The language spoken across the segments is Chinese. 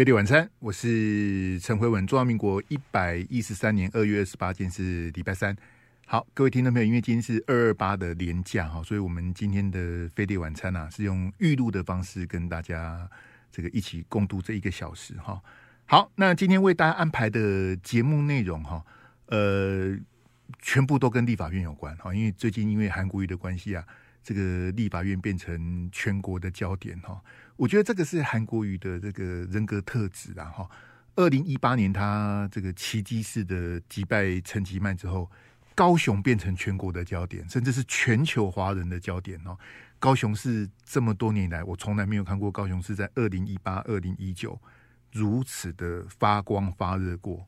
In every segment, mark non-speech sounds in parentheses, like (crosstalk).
飞碟晚餐，我是陈辉文。中华民国一百一十三年二月二十八，今天是礼拜三。好，各位听众朋友，因为今天是二二八的连假哈，所以我们今天的飞碟晚餐啊，是用预录的方式跟大家这个一起共度这一个小时哈。好，那今天为大家安排的节目内容哈，呃，全部都跟立法院有关哈，因为最近因为韩国瑜的关系啊。这个立法院变成全国的焦点哈，我觉得这个是韩国瑜的这个人格特质啊哈。二零一八年他这个奇迹式的击败陈吉迈之后，高雄变成全国的焦点，甚至是全球华人的焦点哦。高雄市这么多年来，我从来没有看过高雄市在二零一八、二零一九如此的发光发热过。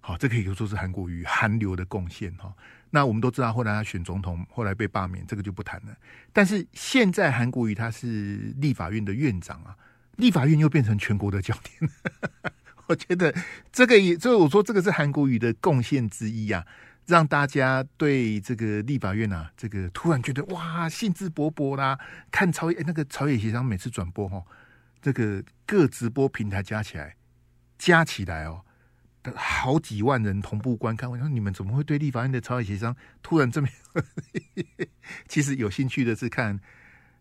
好，这可以说是韩国瑜韩流的贡献哈。那我们都知道，后来他选总统，后来被罢免，这个就不谈了。但是现在韩国瑜他是立法院的院长啊，立法院又变成全国的焦点。(laughs) 我觉得这个也，所以我说这个是韩国瑜的贡献之一啊，让大家对这个立法院啊，这个突然觉得哇，兴致勃勃啦。看朝野那个朝野协商每次转播哦，这个各直播平台加起来，加起来哦。好几万人同步观看，我说你们怎么会对立法院的朝野协商突然这么？(laughs) 其实有兴趣的是看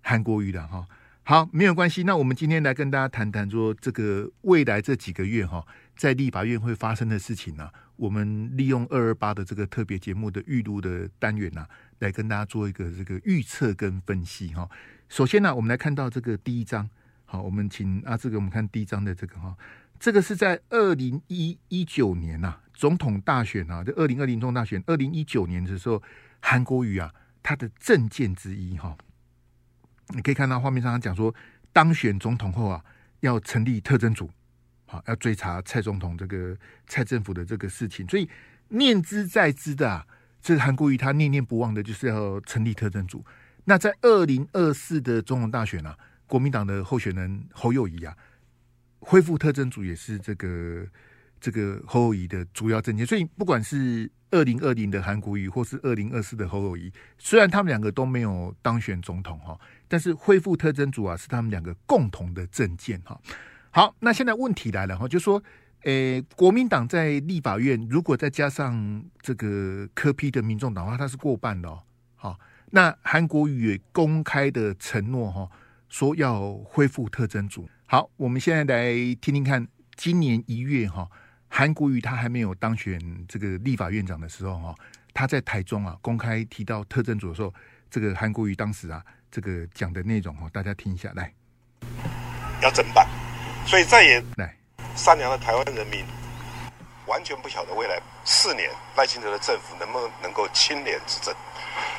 韩国瑜的哈。好，没有关系。那我们今天来跟大家谈谈说，这个未来这几个月哈，在立法院会发生的事情呢？我们利用二二八的这个特别节目的预录的单元呐，来跟大家做一个这个预测跟分析哈。首先呢，我们来看到这个第一章。好，我们请啊，这个我们看第一章的这个哈。这个是在二零一一九年呐、啊，总统大选啊，就二零二零总统大选，二零一九年的时候，韩国瑜啊，他的政见之一哈，你可以看到画面上他讲说，当选总统后啊，要成立特侦组，好，要追查蔡总统这个蔡政府的这个事情，所以念兹在兹的啊，这韩国瑜他念念不忘的就是要成立特侦组。那在二零二四的总统大选啊，国民党的候选人侯友宜啊。恢复特征组也是这个这个侯友宜的主要政见，所以不管是二零二零的韩国瑜，或是二零二四的侯友宜，虽然他们两个都没有当选总统哈，但是恢复特征组啊是他们两个共同的政见哈。好，那现在问题来了哈，就说，诶，国民党在立法院如果再加上这个科批的民众党的话，他是过半的哦。好，那韩国瑜也公开的承诺哈，说要恢复特征组。好，我们现在来听听看，今年一月哈，韩国瑜他还没有当选这个立法院长的时候哈，他在台中啊公开提到特侦组的时候，这个韩国瑜当时啊这个讲的内容哈，大家听一下来。要整版，所以再也来善良的台湾人民完全不晓得未来四年赖清德的政府能不能能够清廉执政。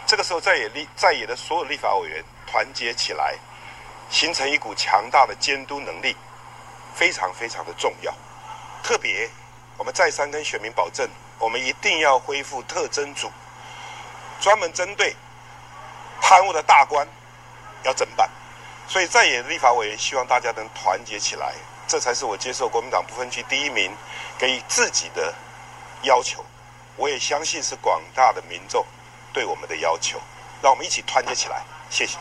这个时候，在野立在野的所有立法委员团结起来。形成一股强大的监督能力，非常非常的重要。特别，我们再三跟选民保证，我们一定要恢复特侦组，专门针对贪污的大官要整办。所以，在野立法委员希望大家能团结起来，这才是我接受国民党不分区第一名给予自己的要求。我也相信是广大的民众对我们的要求，让我们一起团结起来。谢谢。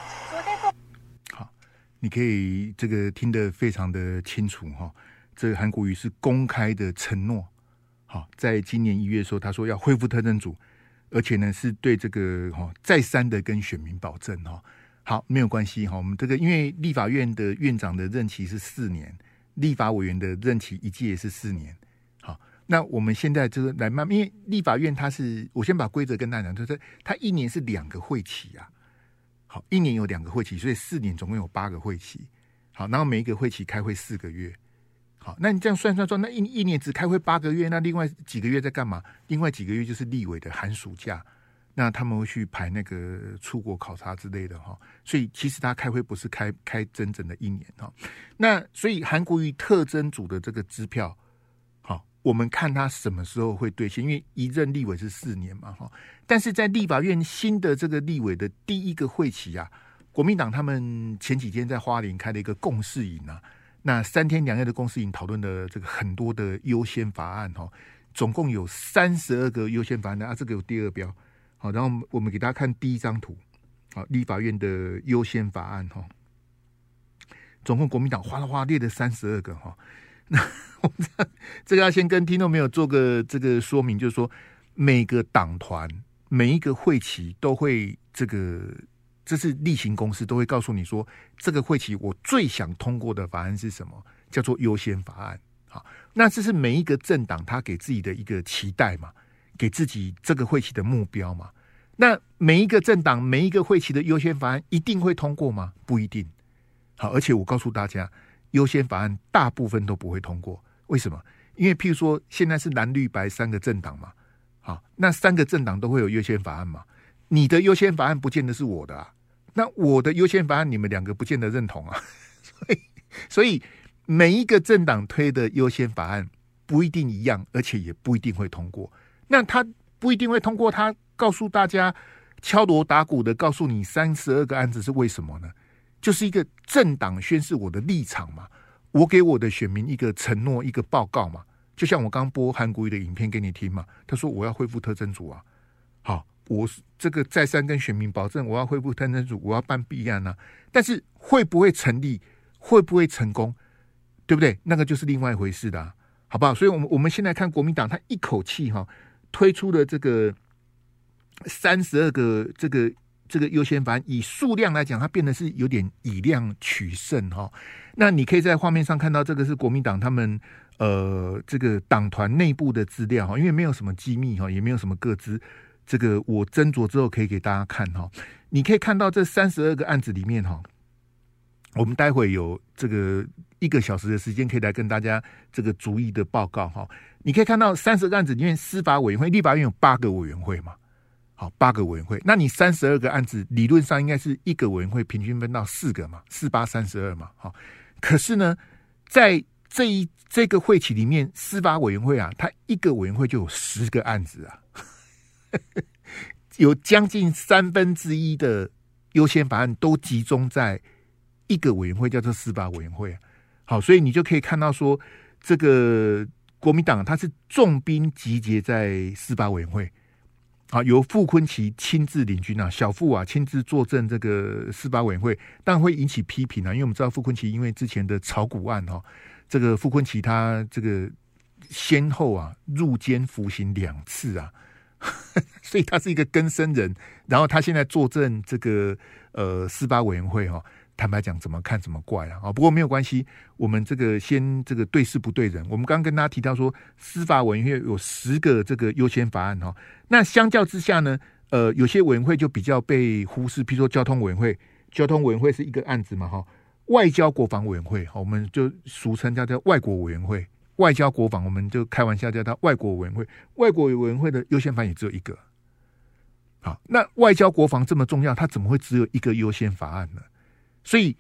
你可以这个听得非常的清楚哈，这韩国瑜是公开的承诺，好，在今年一月的时候，他说要恢复特侦组，而且呢是对这个哈再三的跟选民保证哈，好，没有关系哈，我们这个因为立法院的院长的任期是四年，立法委员的任期一届也是四年，好，那我们现在就是来慢，因为立法院它是，我先把规则跟大家讲，就是它一年是两个会期啊。好，一年有两个会期，所以四年总共有八个会期。好，然后每一个会期开会四个月。好，那你这样算算算，那一一年只开会八个月，那另外几个月在干嘛？另外几个月就是立委的寒暑假，那他们会去排那个出国考察之类的哈。所以其实他开会不是开开整整的一年哈。那所以韩国瑜特侦组的这个支票。我们看他什么时候会兑现，因为一任立委是四年嘛，哈。但是在立法院新的这个立委的第一个会期啊，国民党他们前几天在花莲开了一个共识营啊，那三天两夜的共识营讨论的这个很多的优先法案哈，总共有三十二个优先法案啊，这个有第二标，好，然后我们给大家看第一张图，好，立法院的优先法案哈，总共国民党哗啦哗列的三十二个哈。那我们这个要先跟听众朋友做个这个说明，就是说每个党团每一个会期都会这个，这是例行公事，都会告诉你说，这个会期我最想通过的法案是什么，叫做优先法案。好，那这是每一个政党他给自己的一个期待嘛，给自己这个会期的目标嘛。那每一个政党每一个会期的优先法案一定会通过吗？不一定。好，而且我告诉大家，优先法案大部分都不会通过。为什么？因为譬如说，现在是蓝绿白三个政党嘛。好，那三个政党都会有优先法案嘛。你的优先法案不见得是我的啊。那我的优先法案你们两个不见得认同啊。(laughs) 所以，所以。每一个政党推的优先法案不一定一样，而且也不一定会通过。那他不一定会通过，他告诉大家敲锣打鼓的告诉你三十二个案子是为什么呢？就是一个政党宣示我的立场嘛，我给我的选民一个承诺，一个报告嘛。就像我刚播韩国瑜的影片给你听嘛，他说我要恢复特侦组啊，好，我这个再三跟选民保证我要恢复特侦组，我要办弊案啊。但是会不会成立？会不会成功？对不对？那个就是另外一回事的，好不好？所以，我们我们现在看国民党，他一口气哈推出了这个三十二个这个这个优先法案，以数量来讲，它变得是有点以量取胜哈。那你可以在画面上看到，这个是国民党他们呃这个党团内部的资料哈，因为没有什么机密哈，也没有什么个资，这个我斟酌之后可以给大家看哈。你可以看到这三十二个案子里面哈。我们待会有这个一个小时的时间，可以来跟大家这个逐一的报告哈。你可以看到三十个案子里面，司法委员会、立法院有八个委员会嘛？好，八个委员会。那你三十二个案子，理论上应该是一个委员会平均分到四个嘛？四八三十二嘛？好，可是呢，在这一这个会期里面，司法委员会啊，它一个委员会就有十个案子啊，(laughs) 有将近三分之一的优先法案都集中在。一个委员会叫做司法委员会，好，所以你就可以看到说，这个国民党它是重兵集结在司法委员会，啊，由傅坤奇亲自领军啊，小傅啊亲自坐镇这个司法委员会，但会引起批评啊，因为我们知道傅崐萁因为之前的炒股案哈，这个傅崐萁他这个先后啊入监服刑两次啊，(laughs) 所以他是一个更生人，然后他现在坐镇这个呃司法委员会哈。坦白讲，怎么看怎么怪啊！啊，不过没有关系，我们这个先这个对事不对人。我们刚刚跟大家提到说，司法委员会有十个这个优先法案哈。那相较之下呢，呃，有些委员会就比较被忽视，譬如说交通委员会，交通委员会是一个案子嘛哈。外交国防委员会，我们就俗称叫叫外国委员会，外交国防，我们就开玩笑叫它外国委员会。外国委员会的优先法也只有一个。好，那外交国防这么重要，它怎么会只有一个优先法案呢？所以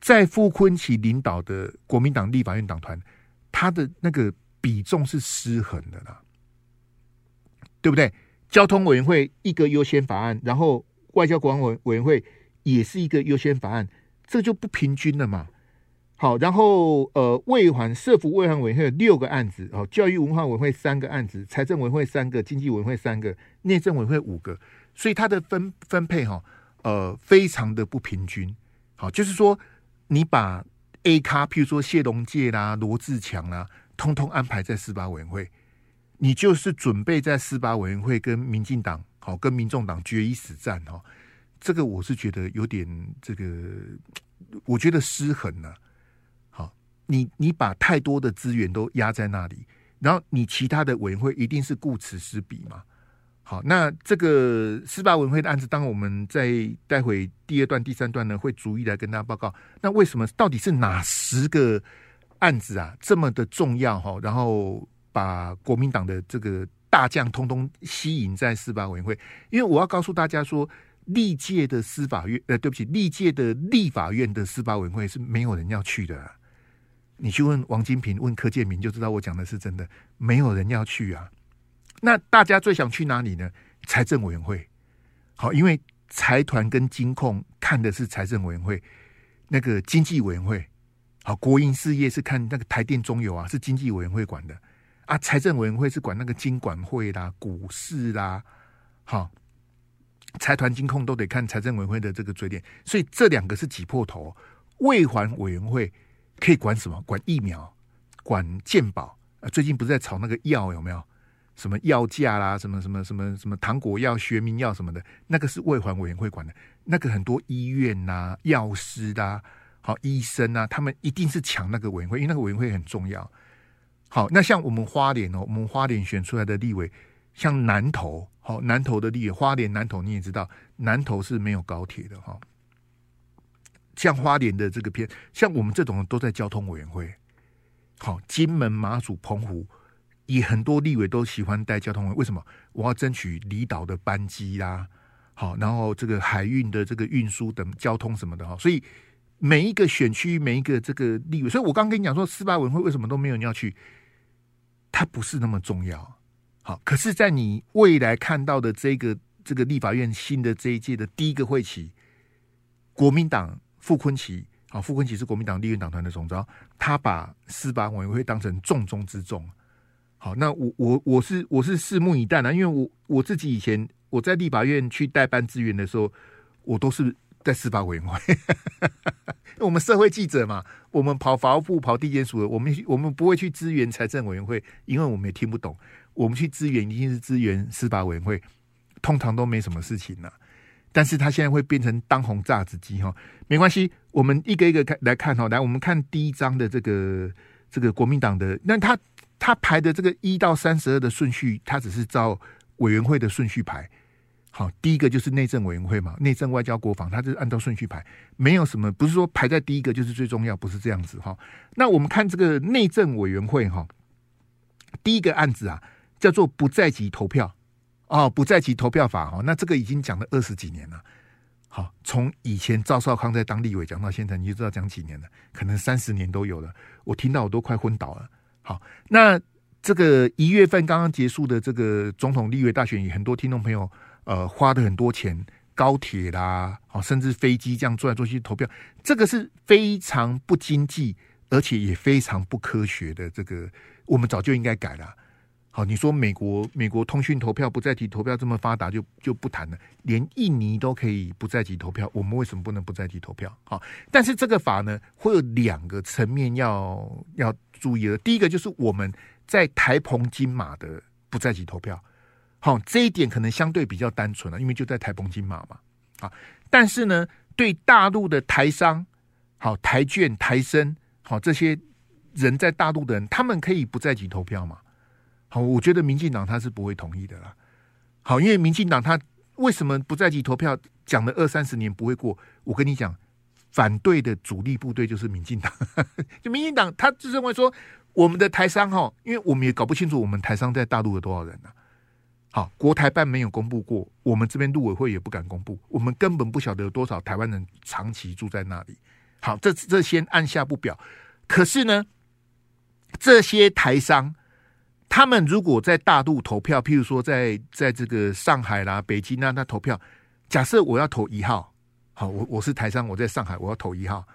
在傅崐萁领导的国民党立法院党团，他的那个比重是失衡的啦，对不对？交通委员会一个优先法案，然后外交国防委委员会也是一个优先法案，这就不平均了嘛。好，然后呃，卫环社福卫环委员会有六个案子，哦，教育文化委员会三个案子，财政委员会三个，经济委员会三个，内政委员会五个，所以它的分分配哈，呃，非常的不平均。好，就是说，你把 A 咖，譬如说谢龙介啦、罗志强啦，通通安排在司法委员会，你就是准备在司法委员会跟民进党好，跟民众党决一死战哈。这个我是觉得有点这个，我觉得失衡了。好，你你把太多的资源都压在那里，然后你其他的委员会一定是顾此失彼嘛。好，那这个司法委员会的案子，当我们在待会第二段、第三段呢，会逐一来跟大家报告。那为什么到底是哪十个案子啊，这么的重要哈？然后把国民党的这个大将通通吸引在司法委员会，因为我要告诉大家说，历届的司法院，呃，对不起，历届的立法院的司法委员会是没有人要去的。你去问王金平、问柯建铭，就知道我讲的是真的，没有人要去啊。那大家最想去哪里呢？财政委员会，好，因为财团跟金控看的是财政委员会，那个经济委员会，好，国营事业是看那个台电中油啊，是经济委员会管的啊，财政委员会是管那个金管会啦、股市啦，好，财团金控都得看财政委员会的这个嘴脸，所以这两个是挤破头。卫环委员会可以管什么？管疫苗，管健保啊，最近不是在炒那个药有没有？什么药价啦，什么什么什么什么糖果药、学名药什么的，那个是卫环委员会管的。那个很多医院呐、啊、药师啦、啊、好医生啊，他们一定是抢那个委员会，因为那个委员会很重要。好，那像我们花莲哦，我们花莲选出来的立委，像南投，好南投的立委，花莲南投你也知道，南投是没有高铁的哈。像花莲的这个片，像我们这种都在交通委员会。好，金门、马祖、澎湖。也很多立委都喜欢带交通委，为什么？我要争取离岛的班机啦，好，然后这个海运的这个运输等交通什么的哈，所以每一个选区每一个这个立委，所以我刚跟你讲说，司法委员会为什么都没有人要去？它不是那么重要，好，可是，在你未来看到的这个这个立法院新的这一届的第一个会期，国民党傅崐萁，啊，傅崐萁是国民党立院党团的总召，他把司法委员会当成重中之重。好，那我我我是我是拭目以待啊，因为我我自己以前我在立法院去代班支援的时候，我都是在司法委员会。(laughs) 我们社会记者嘛，我们跑法务部、跑地检署的，我们我们不会去支援财政委员会，因为我们也听不懂。我们去支援一定是支援司法委员会，通常都没什么事情了。但是他现在会变成当红炸子鸡哈，没关系，我们一个一个看来看哈，来我们看第一章的这个这个国民党的，那他。他排的这个一到三十二的顺序，他只是照委员会的顺序排。好，第一个就是内政委员会嘛，内政、外交、国防，他是按照顺序排，没有什么，不是说排在第一个就是最重要，不是这样子哈。那我们看这个内政委员会哈，第一个案子啊叫做不在籍投票哦，不在籍投票法哈，那这个已经讲了二十几年了。好，从以前赵少康在当立委讲到现在，你就知道讲几年了，可能三十年都有了。我听到我都快昏倒了。好，那这个一月份刚刚结束的这个总统立委大选，很多听众朋友呃花的很多钱，高铁啦，好，甚至飞机这样坐来坐去投票，这个是非常不经济，而且也非常不科学的。这个我们早就应该改了。好，你说美国美国通讯投票不在籍投票这么发达，就就不谈了。连印尼都可以不在籍投票，我们为什么不能不在籍投票？好，但是这个法呢，会有两个层面要要注意的。第一个就是我们在台澎金马的不在籍投票，好，这一点可能相对比较单纯了，因为就在台澎金马嘛。啊，但是呢，对大陆的台商，好台眷、台生，好这些人在大陆的人，他们可以不在籍投票吗？好，我觉得民进党他是不会同意的啦。好，因为民进党他为什么不在籍投票？讲了二三十年不会过。我跟你讲，反对的主力部队就是民进党。(laughs) 就民进党，他就认为说，我们的台商哈，因为我们也搞不清楚我们台商在大陆有多少人呢、啊。好，国台办没有公布过，我们这边陆委会也不敢公布，我们根本不晓得有多少台湾人长期住在那里。好，这这先按下不表。可是呢，这些台商。他们如果在大陆投票，譬如说在在这个上海啦、北京啊，那投票，假设我要投一号，好，我我是台商，我在上海，我要投一号，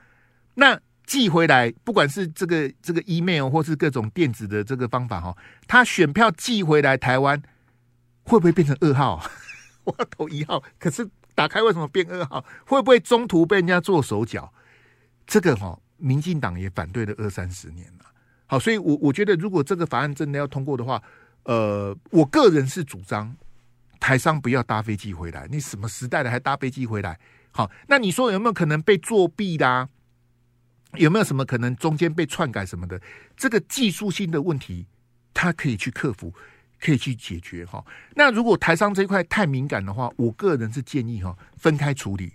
那寄回来，不管是这个这个 email 或是各种电子的这个方法哈，他选票寄回来台湾，会不会变成二号？(laughs) 我要投一号，可是打开为什么变二号？会不会中途被人家做手脚？这个哈，民进党也反对了二三十年了。好，所以我，我觉得，如果这个法案真的要通过的话，呃，我个人是主张台商不要搭飞机回来。你什么时代了还搭飞机回来？好，那你说有没有可能被作弊啦？有没有什么可能中间被篡改什么的？这个技术性的问题，它可以去克服，可以去解决哈。那如果台商这一块太敏感的话，我个人是建议哈分开处理。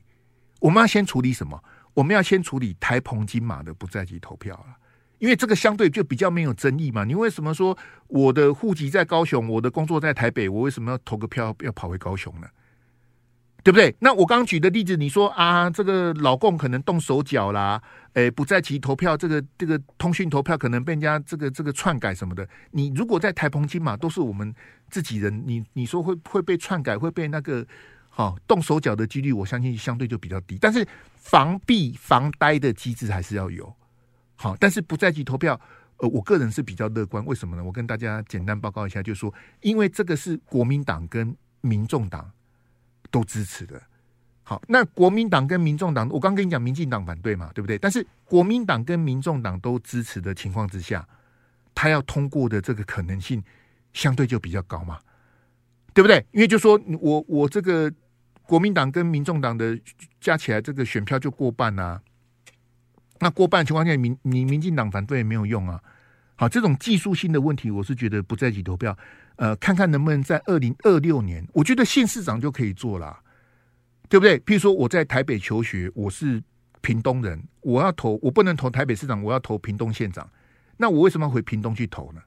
我们要先处理什么？我们要先处理台澎金马的不在籍投票了。因为这个相对就比较没有争议嘛，你为什么说我的户籍在高雄，我的工作在台北，我为什么要投个票要跑回高雄呢？对不对？那我刚举的例子，你说啊，这个老共可能动手脚啦，诶，不在其投票，这个这个通讯投票可能被人家这个这个篡改什么的。你如果在台澎金马都是我们自己人，你你说会会被篡改，会被那个好、哦、动手脚的几率，我相信相对就比较低。但是防弊防呆的机制还是要有。好，但是不在籍投票，呃，我个人是比较乐观。为什么呢？我跟大家简单报告一下，就是说，因为这个是国民党跟民众党都支持的。好，那国民党跟民众党，我刚跟你讲，民进党反对嘛，对不对？但是国民党跟民众党都支持的情况之下，他要通过的这个可能性相对就比较高嘛，对不对？因为就说我我这个国民党跟民众党的加起来这个选票就过半啊，那过半情况下，民你民进党反对也没有用啊。好，这种技术性的问题，我是觉得不在一起投票，呃，看看能不能在二零二六年，我觉得县市长就可以做了，对不对？譬如说我在台北求学，我是屏东人，我要投，我不能投台北市长，我要投屏东县长，那我为什么要回屏东去投呢？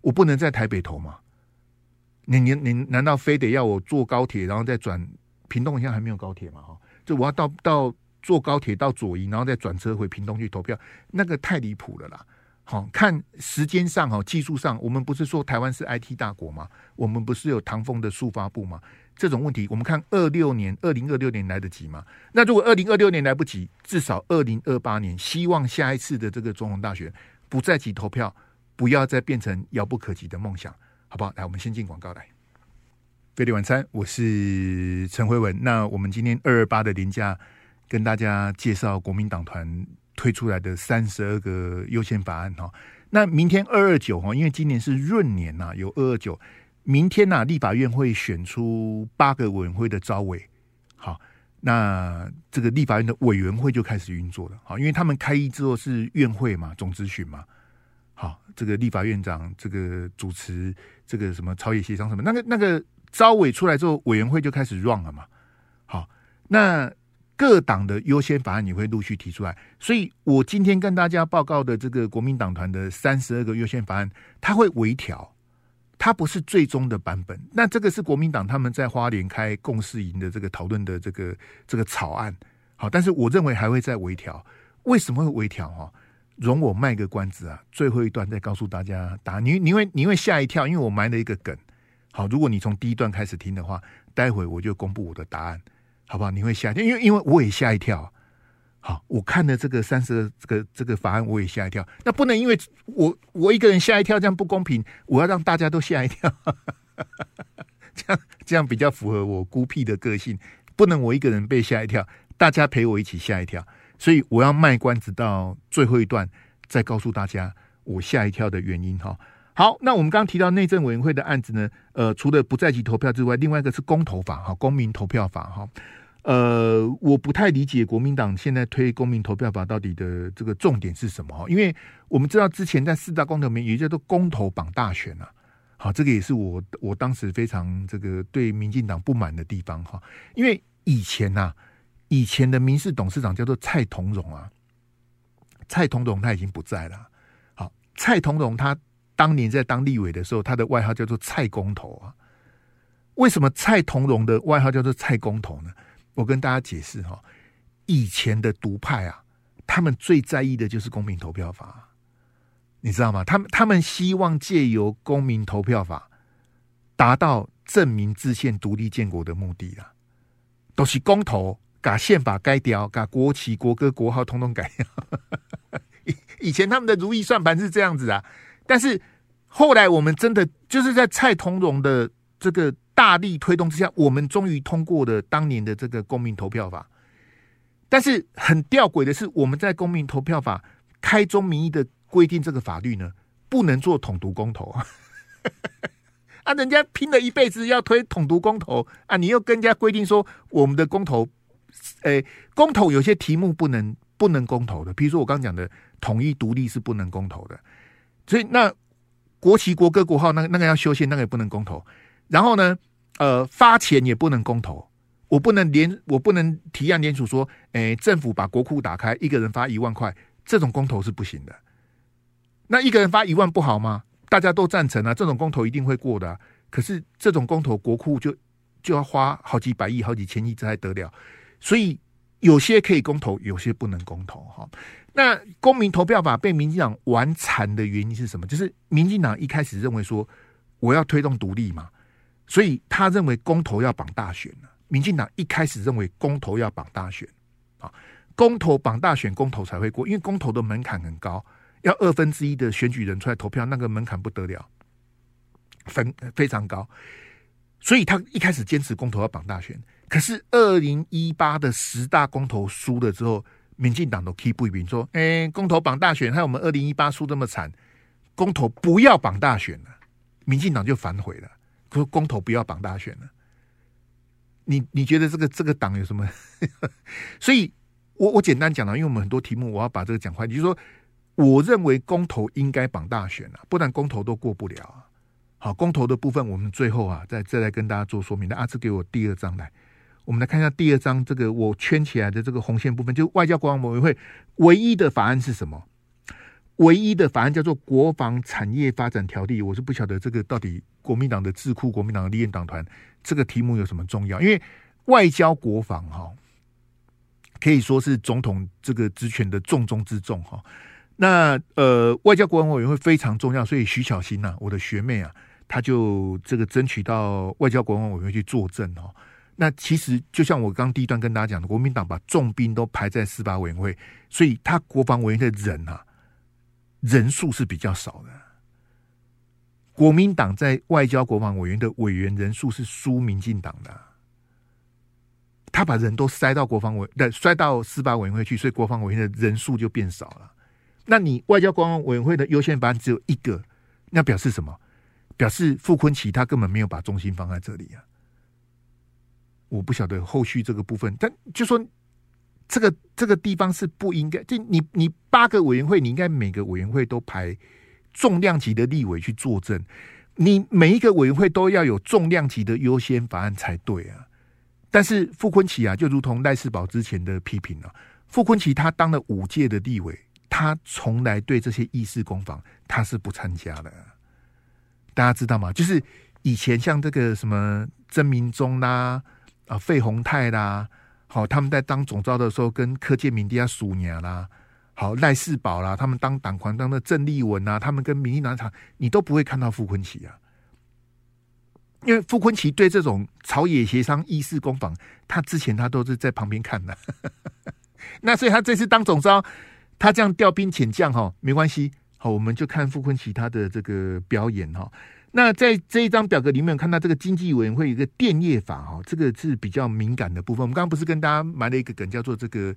我不能在台北投吗？你你你难道非得要我坐高铁，然后再转屏东？现在还没有高铁嘛？哈，就我要到到坐高铁到左营，然后再转车回屏东去投票，那个太离谱了啦。好，看时间上哈，技术上，我们不是说台湾是 IT 大国吗？我们不是有唐凤的速发布吗？这种问题，我们看二六年、二零二六年来得及吗？那如果二零二六年来不及，至少二零二八年，希望下一次的这个中统大选不在籍投票，不要再变成遥不可及的梦想，好不好？来，我们先进广告来。飞碟晚餐，我是陈辉文。那我们今天二二八的连假，跟大家介绍国民党团。推出来的三十二个优先法案哈，那明天二二九哈，因为今年是闰年呐，有二二九，明天呐，立法院会选出八个委员会的招委，好，那这个立法院的委员会就开始运作了，好，因为他们开议之后是院会嘛，总咨询嘛，好，这个立法院长这个主持这个什么朝野协商什么，那个那个招委出来之后，委员会就开始 run 了嘛，好，那。各党的优先法案你会陆续提出来，所以我今天跟大家报告的这个国民党团的三十二个优先法案，它会微调，它不是最终的版本。那这个是国民党他们在花莲开共事营的这个讨论的这个这个草案，好，但是我认为还会再微调。为什么会微调？哈，容我卖个关子啊，最后一段再告诉大家答案。你你会你会吓一跳，因为我埋了一个梗。好，如果你从第一段开始听的话，待会我就公布我的答案。好不好？你会吓一跳，因为因为我也吓一跳。好，我看了这个三十这个这个法案，我也吓一跳。那不能因为我我一个人吓一跳，这样不公平。我要让大家都吓一跳，(laughs) 这样这样比较符合我孤僻的个性。不能我一个人被吓一跳，大家陪我一起吓一跳。所以我要卖关子到最后一段，再告诉大家我吓一跳的原因哈。好，那我们刚刚提到内政委员会的案子呢，呃，除了不在籍投票之外，另外一个是公投法哈，公民投票法哈。呃，我不太理解国民党现在推公民投票法到底的这个重点是什么？因为我们知道之前在四大公投里面也叫做公投绑大选啊。好，这个也是我我当时非常这个对民进党不满的地方哈。因为以前呐、啊，以前的民事董事长叫做蔡同荣啊，蔡同荣他已经不在了。好，蔡同荣他当年在当立委的时候，他的外号叫做蔡公投啊。为什么蔡同荣的外号叫做蔡公投呢？我跟大家解释哈，以前的独派啊，他们最在意的就是公民投票法，你知道吗？他们他们希望借由公民投票法，达到证明自宪、独立建国的目的啊，都是公投，把宪法改掉，把国旗、国歌、国号通通改掉。(laughs) 以以前他们的如意算盘是这样子啊，但是后来我们真的就是在蔡同荣的这个。大力推动之下，我们终于通过了当年的这个公民投票法。但是很吊诡的是，我们在公民投票法开宗明义的规定，这个法律呢，不能做统独公投 (laughs) 啊！啊人家拼了一辈子要推统独公投啊，你又跟人家规定说，我们的公投，诶、公投有些题目不能不能公投的，比如说我刚讲的统一独立是不能公投的，所以那国旗、国歌、国号，那个那个要修宪，那个也不能公投。然后呢？呃，发钱也不能公投，我不能连我不能提案联署说，诶，政府把国库打开，一个人发一万块，这种公投是不行的。那一个人发一万不好吗？大家都赞成啊，这种公投一定会过的。可是这种公投，国库就就要花好几百亿、好几千亿，这还得了？所以有些可以公投，有些不能公投。哈，那公民投票法被民进党玩惨的原因是什么？就是民进党一开始认为说，我要推动独立嘛。所以他认为公投要绑大选，民进党一开始认为公投要绑大选啊，公投绑大选，公投才会过，因为公投的门槛很高，要二分之一的选举人出来投票，那个门槛不得了，分非常高。所以他一开始坚持公投要绑大选，可是二零一八的十大公投输了之后，民进党都 keep 不平说，哎，公投绑大选，害我们二零一八输这么惨。公投不要绑大选了，民进党就反悔了，说公投不要绑大选了。你你觉得这个这个党有什么？(laughs) 所以我我简单讲了，因为我们很多题目我要把这个讲快，就是说，我认为公投应该绑大选啊，不然公投都过不了啊。好，公投的部分我们最后啊再再来跟大家做说明。那阿志给我第二张来。我们来看一下第二章，这个我圈起来的这个红线部分，就外交国防委员会唯一的法案是什么？唯一的法案叫做《国防产业发展条例》。我是不晓得这个到底国民党的智库、国民党的立院党团这个题目有什么重要？因为外交国防哈，可以说是总统这个职权的重中之重哈。那呃，外交国防委员会非常重要，所以徐巧芯呐，我的学妹啊，她就这个争取到外交国防委员会去作证哈。那其实就像我刚第一段跟大家讲的，国民党把重兵都排在司法委员会，所以他国防委员会的人啊，人数是比较少的。国民党在外交国防委员的委员人数是输民进党的，他把人都塞到国防委，对，塞到四八委员会去，所以国防委员的人数就变少了。那你外交国防委员会的优先法案只有一个，那表示什么？表示傅昆奇他根本没有把重心放在这里啊。我不晓得后续这个部分，但就说这个这个地方是不应该。就你你八个委员会，你应该每个委员会都排重量级的立委去作证，你每一个委员会都要有重量级的优先法案才对啊。但是傅昆奇啊，就如同赖世宝之前的批评啊，傅昆奇他当了五届的立委，他从来对这些议事攻防他是不参加的。大家知道吗？就是以前像这个什么曾明忠啦。啊，费鸿泰啦，好，他们在当总召的时候，跟柯建铭底下数年啦，好赖世宝啦，他们当党团当的郑丽文啊，他们跟民进党场，你都不会看到傅昆奇啊，因为傅昆奇对这种朝野协商、议事攻防，他之前他都是在旁边看的，(laughs) 那所以他这次当总召，他这样调兵遣将哈，没关系，好，我们就看傅昆奇他的这个表演哈。那在这一张表格里面，看到这个经济委员会有一个电业法哈，这个是比较敏感的部分。我们刚刚不是跟大家埋了一个梗，叫做这个，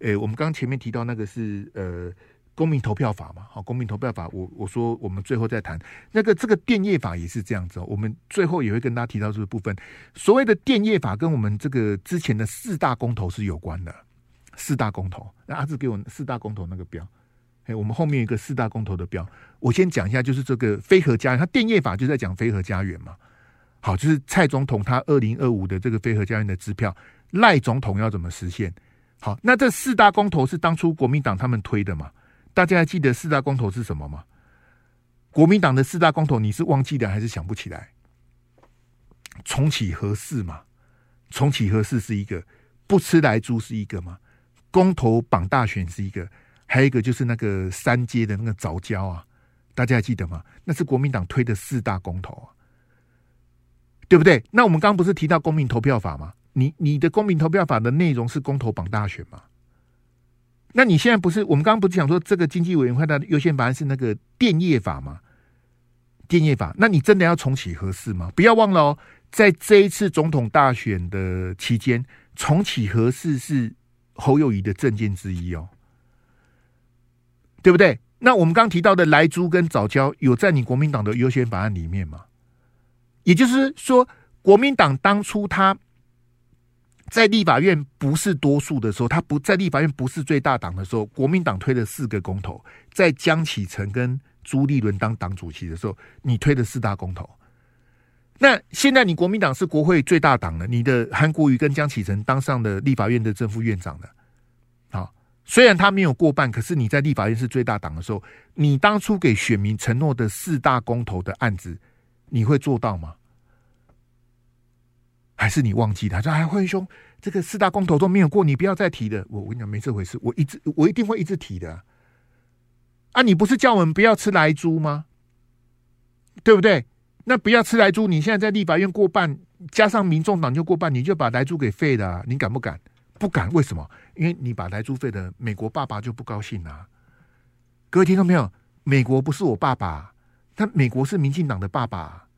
诶，我们刚前面提到那个是呃公民投票法嘛，好，公民投票法，我我说我们最后再谈那个这个电业法也是这样子，哦我们最后也会跟大家提到这个部分。所谓的电业法跟我们这个之前的四大公投是有关的，四大公投，那阿志给我四大公投那个表。哎，我们后面一个四大公投的标，我先讲一下，就是这个非核家园，它电业法就在讲非核家园嘛。好，就是蔡总统他二零二五的这个非核家园的支票，赖总统要怎么实现？好，那这四大公投是当初国民党他们推的嘛？大家还记得四大公投是什么吗？国民党的四大公投，你是忘记了还是想不起来？重启核四嘛？重启核四是一个，不吃莱猪是一个嘛？公投绑大选是一个。还有一个就是那个三阶的那个早教啊，大家还记得吗？那是国民党推的四大公投啊，对不对？那我们刚刚不是提到公民投票法吗？你你的公民投票法的内容是公投榜大选吗？那你现在不是我们刚刚不是讲说这个经济委员会的优先法案是那个电业法吗？电业法，那你真的要重启核四吗？不要忘了哦，在这一次总统大选的期间，重启核四是侯友宜的政见之一哦。对不对？那我们刚提到的莱猪跟藻礁有在你国民党的优先法案里面吗？也就是说，国民党当初他在立法院不是多数的时候，他不在立法院不是最大党的时候，国民党推了四个公投，在江启臣跟朱立伦当党主席的时候，你推了四大公投。那现在你国民党是国会最大党了，你的韩国瑜跟江启臣当上了立法院的正副院长了。虽然他没有过半，可是你在立法院是最大党的时候，你当初给选民承诺的四大公投的案子，你会做到吗？还是你忘记他说：“哎，辉兄，这个四大公投都没有过，你不要再提了。”我我跟你讲，没这回事，我一直我一定会一直提的啊！你不是叫我们不要吃莱猪吗？对不对？那不要吃莱猪，你现在在立法院过半，加上民众党就过半，你就把莱猪给废了，你敢不敢？不敢，为什么？因为你把莱猪费的，美国爸爸就不高兴啊！各位听到没有？美国不是我爸爸，但美国是民进党的爸爸。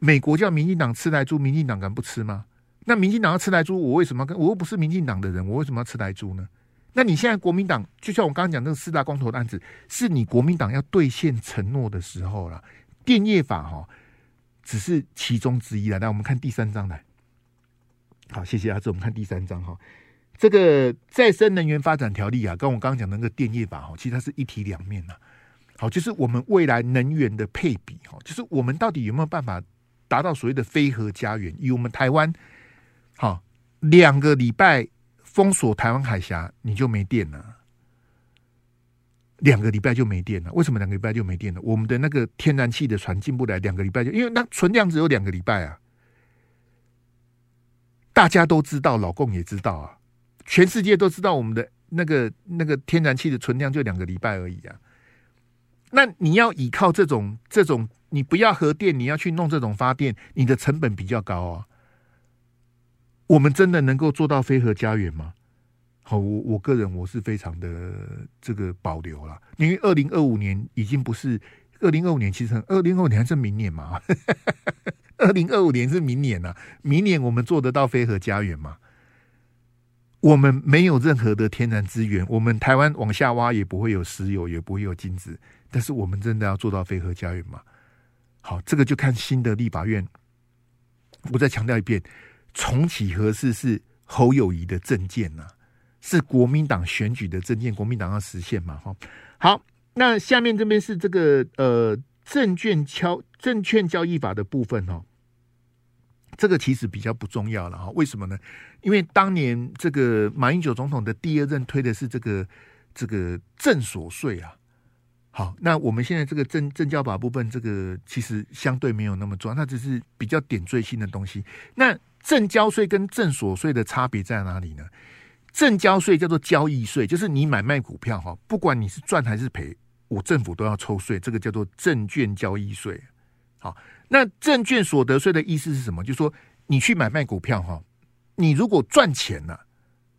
美国叫民进党吃莱猪，民进党敢不吃吗？那民进党要吃莱猪，我为什么跟？我又不是民进党的人，我为什么要吃莱猪呢？那你现在国民党，就像我刚刚讲那个四大光头的案子，是你国民党要兑现承诺的时候了。电业法哈，只是其中之一了。来，我们看第三章来。好，谢谢阿志。我们看第三章哈，这个再生能源发展条例啊，跟我刚刚讲那个电业法哈，其实它是一体两面呐。好，就是我们未来能源的配比哈，就是我们到底有没有办法达到所谓的非核家园？以我们台湾，好，两个礼拜封锁台湾海峡，你就没电了。两个礼拜就没电了。为什么两个礼拜就没电了？我们的那个天然气的船进不来，两个礼拜就因为那存量只有两个礼拜啊。大家都知道，老共也知道啊，全世界都知道我们的那个那个天然气的存量就两个礼拜而已啊。那你要依靠这种这种，你不要核电，你要去弄这种发电，你的成本比较高啊。我们真的能够做到非核家园吗？好，我我个人我是非常的这个保留了，因为二零二五年已经不是二零二五年，其实二零二五年还是明年嘛。(laughs) 二零二五年是明年呐、啊，明年我们做得到飞核家园吗？我们没有任何的天然资源，我们台湾往下挖也不会有石油，也不会有金子。但是我们真的要做到飞核家园吗？好，这个就看新的立法院。我再强调一遍，重启核四是侯友宜的政见呐，是国民党选举的政见，国民党要实现嘛？哈，好，那下面这边是这个呃证券交证券交易法的部分哦。这个其实比较不重要了哈，为什么呢？因为当年这个马英九总统的第二任推的是这个这个证所税啊。好，那我们现在这个证证交法部分，这个其实相对没有那么重要，那只是比较点缀性的东西。那证交税跟证所税的差别在哪里呢？证交税叫做交易税，就是你买卖股票哈，不管你是赚还是赔，我政府都要抽税，这个叫做证券交易税。好，那证券所得税的意思是什么？就是说你去买卖股票哈，你如果赚钱了。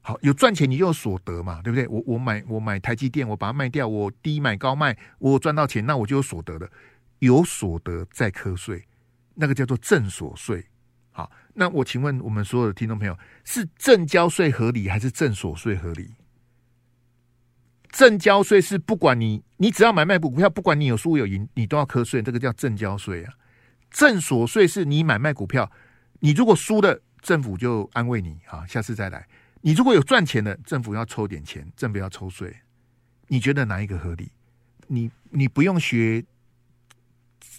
好，有赚钱你就有所得嘛，对不对？我我买我买台积电，我把它卖掉，我低买高卖，我赚到钱，那我就有所得了。有所得再课税，那个叫做正所税。好，那我请问我们所有的听众朋友，是正交税合理还是正所税合理？证交税是不管你你只要买卖股票，不管你有输有赢，你都要课税，这个叫证交税啊。证所税是你买卖股票，你如果输了，政府就安慰你，啊，下次再来。你如果有赚钱的，政府要抽点钱，政府要抽税，你觉得哪一个合理？你你不用学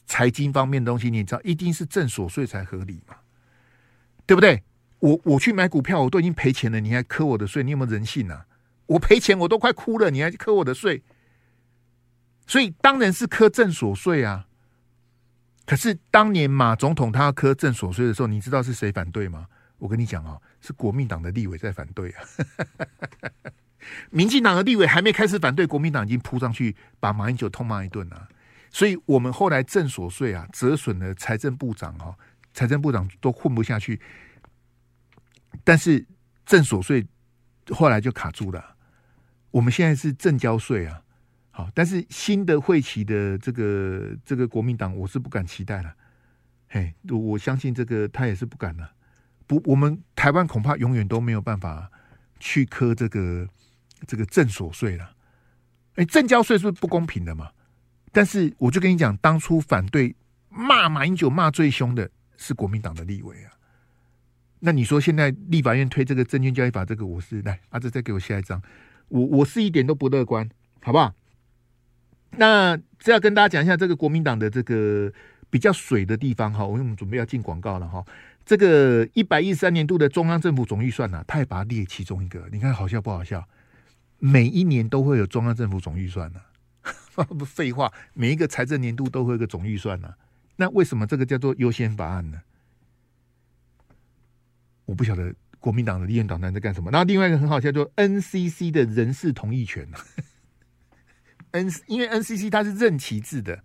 财经方面的东西，你知道一定是正所税才合理嘛？对不对？我我去买股票，我都已经赔钱了，你还课我的税，你有没有人性啊？我赔钱我都快哭了，你还课我的税，所以当然是课证所税啊。可是当年马总统他要课证所税的时候，你知道是谁反对吗？我跟你讲哦。是国民党的立委在反对啊，(laughs) 民进党的立委还没开始反对，国民党已经扑上去把马英九痛骂一顿了。所以我们后来正所税啊，折损了财政部长哈，财政部长都混不下去。但是正所税后来就卡住了。我们现在是正交税啊，好，但是新的会期的这个这个国民党，我是不敢期待了。嘿，我相信这个他也是不敢的。不，我们台湾恐怕永远都没有办法去磕这个这个正所税了。哎，正交税是不是不公平的嘛？但是我就跟你讲，当初反对骂马英九骂最凶的是国民党的立委啊。那你说现在立法院推这个证券交易法，这个我是来阿泽再给我下一张，我我是一点都不乐观，好不好？那这要跟大家讲一下这个国民党的这个比较水的地方哈，我们准备要进广告了哈。这个一百一十三年度的中央政府总预算呢、啊，他也把它列其中一个。你看好笑不好笑？每一年都会有中央政府总预算 (laughs) 呢、废话，每一个财政年度都会有个总预算呢、那为什么这个叫做优先法案呢？我不晓得国民党的立院党团在干什么。然后另外一个很好笑，叫做 NCC 的人事同意权 (laughs) N 因为 NCC 它是任期制的，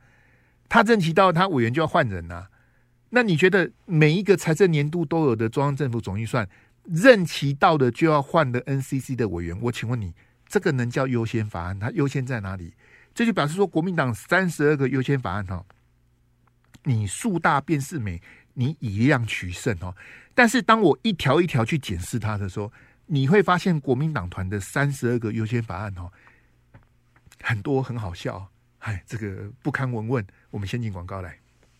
他任期到他委员就要换人呐、啊。那你觉得每一个财政年度都有的中央政府总预算任期到的就要换的 NCC 的委员？我请问你，这个能叫优先法案？它优先在哪里？这就表示说，国民党三十二个优先法案哈，你树大便是美，你以量取胜哦。但是当我一条一条去检视它的时候，你会发现国民党团的三十二个优先法案哦，很多很好笑，哎，这个不堪闻问。我们先进广告来，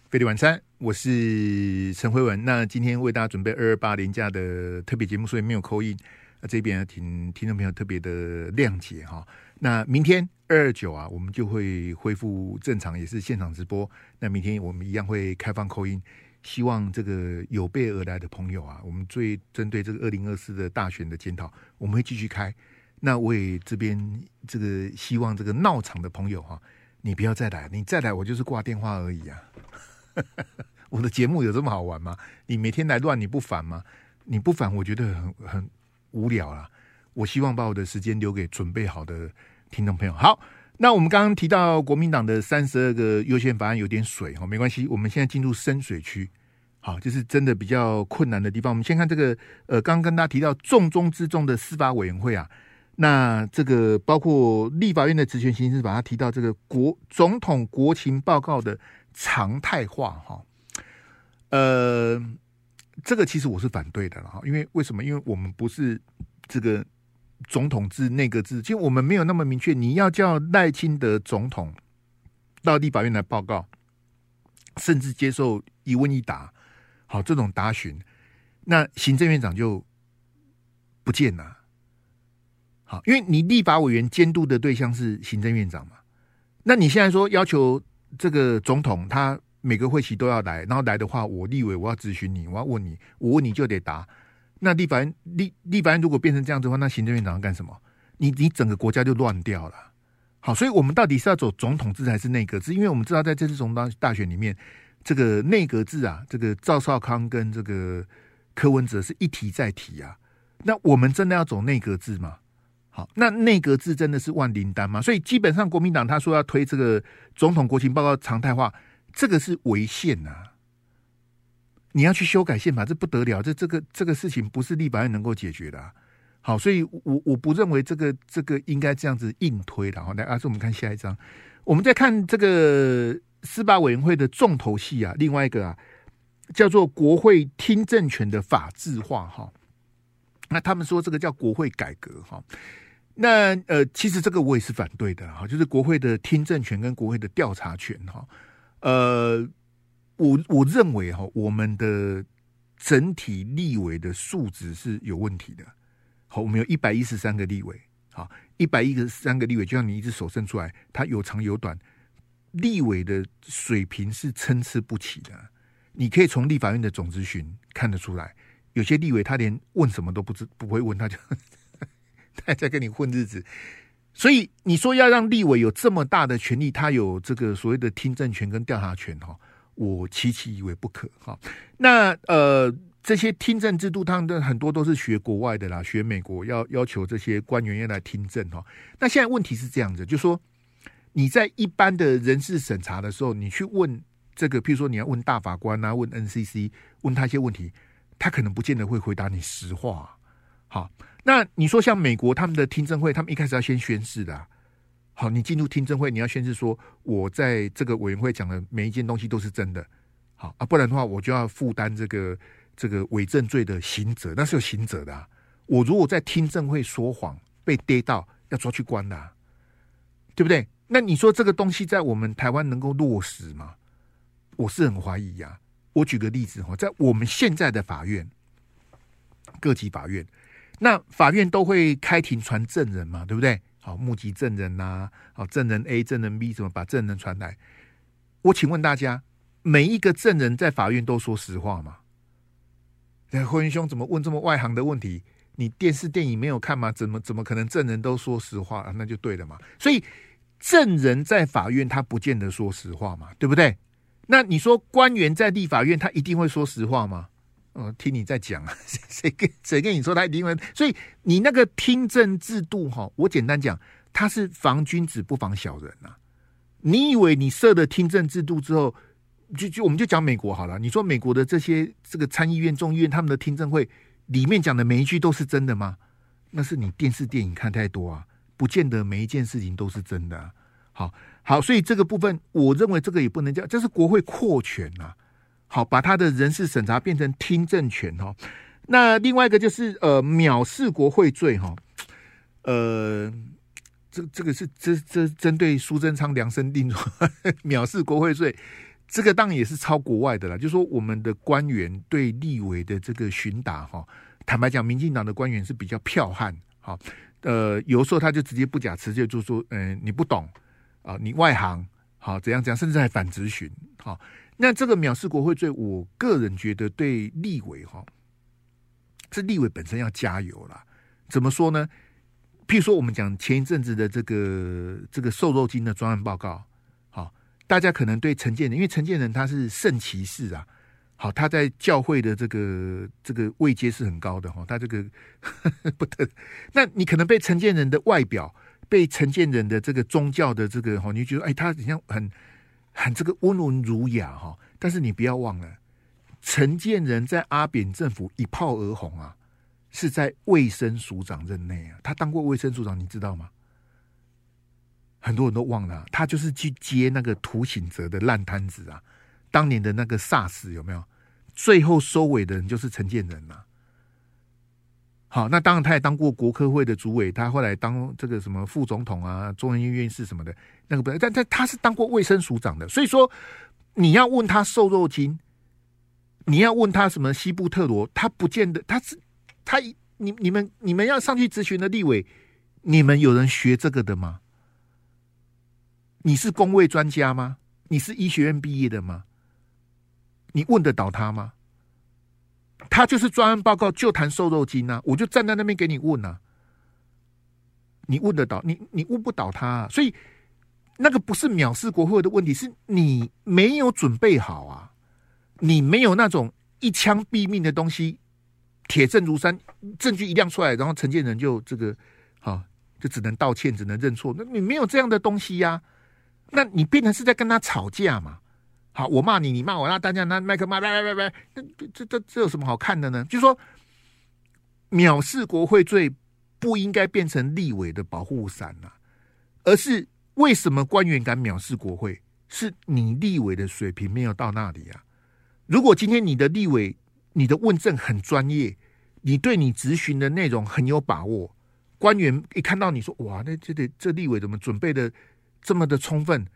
飞利晚餐，我是陈辉文。那今天为大家准备二二八连假的特别节目，所以没有 call in。那这边请听众朋友特别的谅解哈。那明天二二九啊，我们就会恢复正常，也是现场直播。那明天我们一样会开放扣音。希望这个有备而来的朋友啊，我们最针对这个二零二四的大选的检讨，我们会继续开。那我也这边这个希望这个闹场的朋友哈、你不要再来，你再来我就是挂电话而已啊。我的节目有这么好玩吗？你每天来乱你不烦吗？你不烦，我觉得很很无聊啦。我希望把我的时间留给准备好的听众朋友。好。那我们刚刚提到国民党的三十二个优先法案有点水哈，没关系，我们现在进入深水区，好，就是真的比较困难的地方。我们先看这个，呃，刚跟大家提到重中之重的司法委员会啊，那这个包括立法院的职权行使，把它提到这个国总统国情报告的常态化哈，呃，这个其实我是反对的了哈，因为为什么？因为我们不是这个。总统制、内阁制，其实我们没有那么明确。你要叫赖清德总统到立法院来报告，甚至接受一问一答，好，这种答询，那行政院长就不见了。好，因为你立法委员监督的对象是行政院长嘛，那你现在说要求这个总统他每个会期都要来，然后来的话，我立委我要咨询你，我要问你，我问你就得答。那立法院立立法院如果变成这样子的话，那行政院长要干什么？你你整个国家就乱掉了。好，所以我们到底是要走总统制还是内阁制？因为我们知道在这次总统大选里面，这个内阁制啊，这个赵少康跟这个柯文哲是一提再提啊。那我们真的要走内阁制吗？好，那内阁制真的是万灵丹吗？所以基本上国民党他说要推这个总统国情报告常态化，这个是违宪呐。你要去修改宪法，这不得了！这这个这个事情不是立法院能够解决的。好，所以我我不认为这个这个应该这样子硬推的。好，来，阿、啊、是我们看下一章，我们再看这个司法委员会的重头戏啊，另外一个啊叫做国会听证权的法制化哈。那他们说这个叫国会改革哈。那呃，其实这个我也是反对的哈，就是国会的听证权跟国会的调查权哈，呃。我我认为哈，我们的整体立委的素质是有问题的。好，我们有一百一十三个立委，好，一百一十三个立委，就像你一只手伸出来，它有长有短，立委的水平是参差不齐的。你可以从立法院的总咨询看得出来，有些立委他连问什么都不知不会问，他就他在跟你混日子。所以你说要让立委有这么大的权力，他有这个所谓的听证权跟调查权哈。我期期以为不可哈，那呃这些听证制度，他们很多都是学国外的啦，学美国要要求这些官员要来听证哈。那现在问题是这样子，就说你在一般的人事审查的时候，你去问这个，譬如说你要问大法官啊，问 NCC，问他一些问题，他可能不见得会回答你实话。好，那你说像美国他们的听证会，他们一开始要先宣誓的。好，你进入听证会，你要宣誓说，我在这个委员会讲的每一件东西都是真的。好啊，不然的话，我就要负担这个这个伪证罪的刑责，那是有刑责的啊。我如果在听证会说谎被逮到，要抓去关的啊，对不对？那你说这个东西在我们台湾能够落实吗？我是很怀疑呀。我举个例子哈，在我们现在的法院，各级法院，那法院都会开庭传证人嘛，对不对？好，目击证人呐、好，证人 A、证人 B 怎么把证人传来？我请问大家，每一个证人在法院都说实话吗？那辉文兄怎么问这么外行的问题？你电视电影没有看吗？怎么怎么可能证人都说实话啊？那就对了嘛。所以证人在法院他不见得说实话嘛，对不对？那你说官员在立法院他一定会说实话吗？嗯，听你在讲啊，(laughs) 谁跟谁跟你说他一定会？所以你那个听证制度哈，我简单讲，它是防君子不防小人呐、啊。你以为你设了听证制度之后，就就我们就讲美国好了。你说美国的这些这个参议院、众议院他们的听证会里面讲的每一句都是真的吗？那是你电视电影看太多啊，不见得每一件事情都是真的、啊。好好，所以这个部分，我认为这个也不能叫，这是国会扩权呐、啊。好，把他的人事审查变成听证权哈。那另外一个就是呃，藐视国会罪哈，呃，这这个是这这针对苏贞昌量身定做 (laughs) 藐视国会罪，这个当然也是抄国外的啦。就是说我们的官员对立委的这个询答哈，坦白讲，民进党的官员是比较剽悍，哈，呃，有时候他就直接不假辞，就就说，嗯、呃，你不懂啊，你外行，好，怎样怎样，甚至还反质询，好，那这个藐视国会罪，我个人觉得对立委哈。是立委本身要加油啦，怎么说呢？譬如说，我们讲前一阵子的这个这个瘦肉精的专案报告，好，大家可能对陈建仁，因为陈建仁他是圣骑士啊，好，他在教会的这个这个位阶是很高的哈，他这个呵 (laughs) 呵不得，那你可能被陈建仁的外表，被陈建仁的这个宗教的这个哈，你就觉得哎，他好像很很这个温文儒雅哈，但是你不要忘了。陈建仁在阿扁政府一炮而红啊，是在卫生署长任内啊，他当过卫生署长，你知道吗？很多人都忘了，他就是去接那个涂醒哲的烂摊子啊，当年的那个 SARS 有没有？最后收尾的人就是陈建仁呐、啊。好，那当然他也当过国科会的主委，他后来当这个什么副总统啊，中央院士什么的，那个不，但但他是当过卫生署长的，所以说你要问他瘦肉精。你要问他什么西部特罗，他不见得他是他你你们你们要上去咨询的立委，你们有人学这个的吗？你是公卫专家吗？你是医学院毕业的吗？你问得倒他吗？他就是专案报告就谈瘦肉精啊，我就站在那边给你问啊，你问得倒你你问不倒他啊，所以那个不是藐视国会的问题，是你没有准备好啊。你没有那种一枪毙命的东西，铁证如山，证据一亮出来，然后陈建仁就这个，好，就只能道歉，只能认错。那你没有这样的东西呀、那你变成是在跟他吵架嘛？好，我骂你，你骂我，那大家那麦克骂，拜拜拜拜，那这这这有什么好看的呢？就是说，藐视国会罪不应该变成立委的保护伞呐，而是为什么官员敢藐视国会？是你立委的水平没有到那里啊。如果今天你的立委，你的问政很专业，你对你质询的内容很有把握，官员一看到你说哇，那这得这立委怎么准备的这么的充分？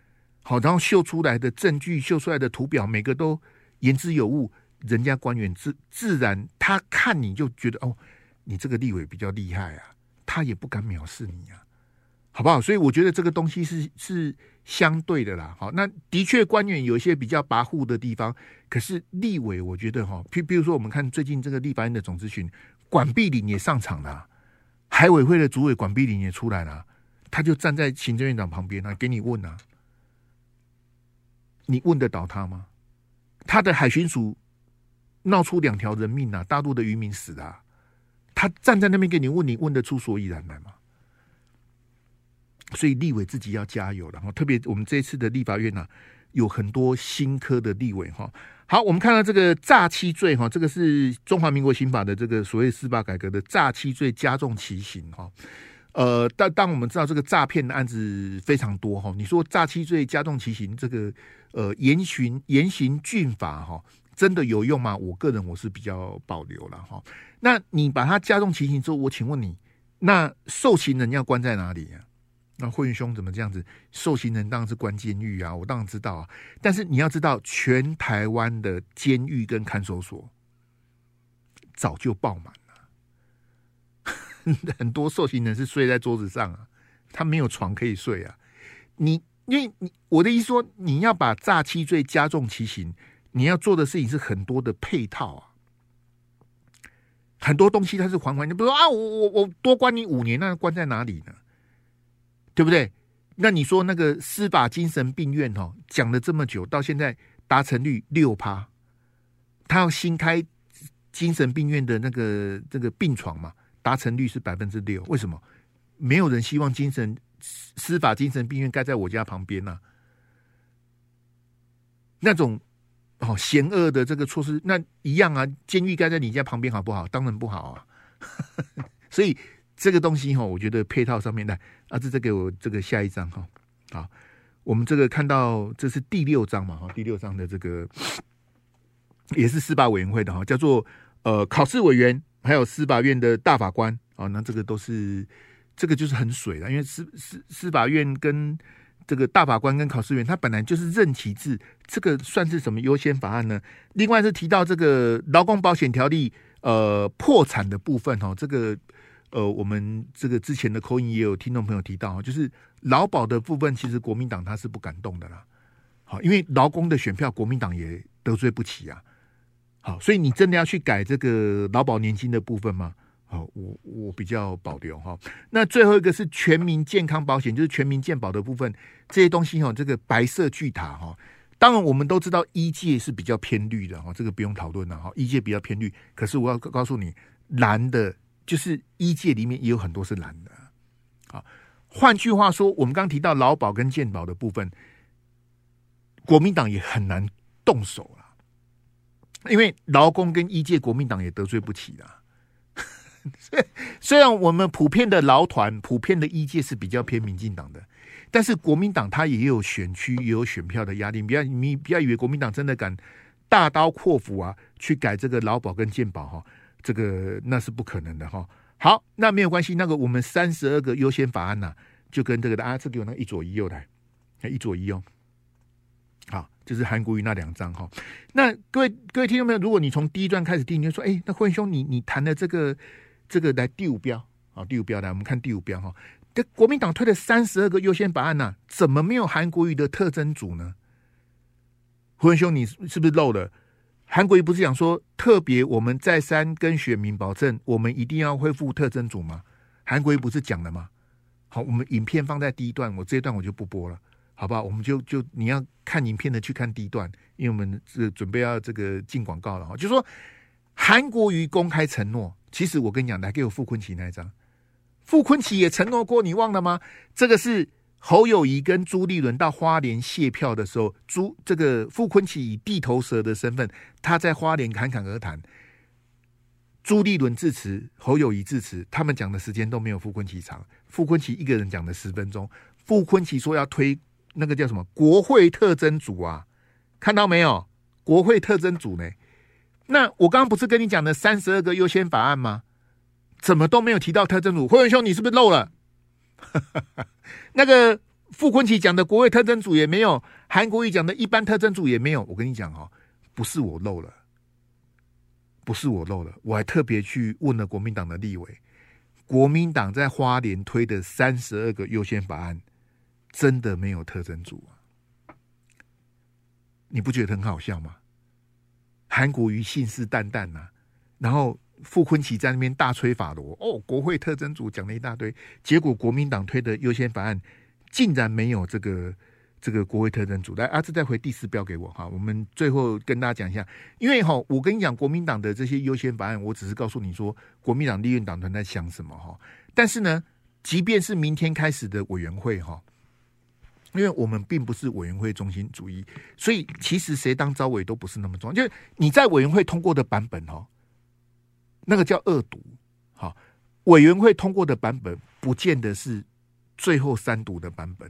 好，然后秀出来的证据、秀出来的图表，每个都言之有物，人家官员自自然他看你就觉得哦，你这个立委比较厉害啊，他也不敢藐视你啊。好不好？所以我觉得这个东西是是相对的啦。好，那的确官员有一些比较跋扈的地方，可是立委我觉得哈，譬比如说我们看最近这个立法院的总质询，管碧玲也上场了，海委会的主委管碧玲也出来了，他就站在行政院长旁边啊，给你问啊，你问得倒他吗？他的海巡署闹出两条人命啊，大陆的渔民死了，他站在那边给你问，你问得出所以然来吗？所以立委自己要加油，然后特别我们这次的立法院呢、啊，有很多新科的立委哈。好，我们看到这个诈欺罪哈，这个是中华民国刑法的这个所谓司法改革的诈欺罪加重其刑哈。呃，但当我们知道这个诈骗的案子非常多哈，你说诈欺罪加重其刑，这个呃严刑严刑峻法哈，真的有用吗？我个人我是比较保留了哈。那你把它加重其刑之后，我请问你，那受刑人要关在哪里呀、啊？那慧兄怎么这样子？受刑人当然是关监狱啊，我当然知道啊。但是你要知道，全台湾的监狱跟看守所早就爆满，(laughs) 很多受刑人是睡在桌子上啊，他没有床可以睡啊。你因为你我的意思说，你要把诈欺罪加重其刑，你要做的事情是很多的配套啊，很多东西它是环环。你比如说啊，我我我多关你五年，那关在哪里呢？对不对？那你说那个司法精神病院哦，讲了这么久，到现在达成率六趴，他要新开精神病院的那个这个病床嘛，达成率是百分之六。为什么？没有人希望精神司法精神病院盖在我家旁边呢、啊？那种哦嫌恶的这个措施，那一样啊，监狱盖在你家旁边好不好？当然不好啊。(laughs) 所以。这个东西哈，我觉得配套上面来，啊，这再给我这个下一张哈，好，我们这个看到这是第六章嘛哈，第六章的这个也是司法委员会的哈，叫做呃考试委员，还有司法院的大法官啊，那这个都是这个就是很水了，因为司司司法院跟这个大法官跟考试员，他本来就是任期制，这个算是什么优先法案呢？另外是提到这个劳工保险条例呃破产的部分哦，这个呃我们这个之前的口音也有听众朋友提到，就是劳保的部分，其实国民党他是不敢动的啦。好，因为劳工的选票，国民党也得罪不起啊。好，所以你真的要去改这个劳保年金的部分吗？好，我我比较保留哈。那最后一个是全民健康保险，就是全民健保的部分，这些东西哈，这个白色巨塔哈，当然我们都知道医界是比较偏绿的哈，这个不用讨论了哈，医界比较偏绿。可是我要告诉你，蓝的，就是医界里面也有很多是蓝的。好，换句话说，我们刚提到劳保跟健保的部分。国民党也很难动手，因为劳工跟一届，国民党也得罪不起啦。(laughs) 虽然我们普遍的劳团、普遍的一届是比较偏民进党的，但是国民党他也有选区、也有选票的压力。不要你不要以为国民党真的敢大刀阔斧啊，去改这个劳保跟健保哈，这个那是不可能的哈。好，那没有关系，那个我们三十二个优先法案呐、就跟这个的啊，这给我那一左一右来，一左一右。好，就是韩国瑜那两张哈。那各位各位听众朋友，如果你从第一段开始听，你就说，哎，那辉兄，你你谈的这个这个来第五标，好，第五标来，我们看第五标哈。这国民党推了三十二个优先法案呐、啊，怎么没有韩国瑜的特征组呢？辉兄，你是不是漏了？韩国瑜不是讲说，特别我们再三跟选民保证，我们一定要恢复特征组吗？韩国瑜不是讲了吗？好，我们影片放在第一段，我这一段我就不播了。好不好？我们就就你要看影片的去看第一段，因为我们是准备要这个进广告了哈。就说韩国瑜公开承诺，其实我跟你讲，来给我傅坤奇那一张，傅坤奇也承诺过，你忘了吗？这个是侯友谊跟朱立伦到花莲谢票的时候，朱这个傅坤奇以地头蛇的身份，他在花莲侃侃而谈，朱立伦致辞，侯友谊致辞，他们讲的时间都没有傅坤奇长，傅坤奇一个人讲了十分钟，傅坤奇说要推。那个叫什么国会特征组啊？看到没有？国会特征组呢？那我刚刚不是跟你讲的三十二个优先法案吗？怎么都没有提到特征组？辉文兄，你是不是漏了？(laughs) 那个傅昆萁讲的国会特征组也没有，韩国瑜讲的一般特征组也没有。我跟你讲哦，不是我漏了，不是我漏了，我还特别去问了国民党的立委，国民党在花莲推的三十二个优先法案。真的没有特征组啊？你不觉得很好笑吗？韩国瑜信誓旦旦呐，然后傅昆萁在那边大吹法罗哦，国会特征组讲了一大堆，结果国民党推的优先法案竟然没有这个这个国会特征组。来，阿志再回第四标给我哈，我们最后跟大家讲一下，因为哈，我跟你讲国民党的这些优先法案，我只是告诉你说国民党立院党团在想什么哈，但是呢，即便是明天开始的委员会哈。因为我们并不是委员会中心主义，所以其实谁当招委都不是那么重要。就是你在委员会通过的版本哦，那个叫二读，好，委员会通过的版本不见得是最后三读的版本。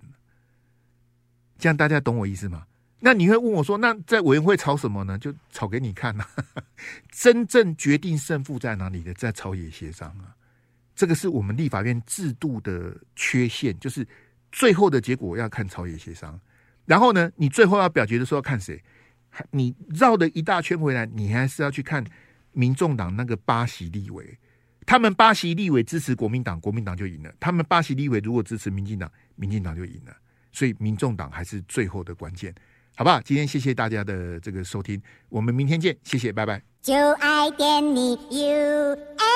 这样大家懂我意思吗？那你会问我说，那在委员会吵什么呢？就吵给你看呐。(laughs) 真正决定胜负在哪里的，在朝野协商啊。这个是我们立法院制度的缺陷，就是。最后的结果要看朝野协商，然后呢，你最后要表决的时候要看谁？你绕了一大圈回来，你还是要去看民众党那个巴西立委，他们巴西立委支持国民党，国民党就赢了；他们巴西立委如果支持民进党，民进党就赢了。所以民众党还是最后的关键，好不好？今天谢谢大家的这个收听，我们明天见，谢谢，拜拜。就爱点你 UFO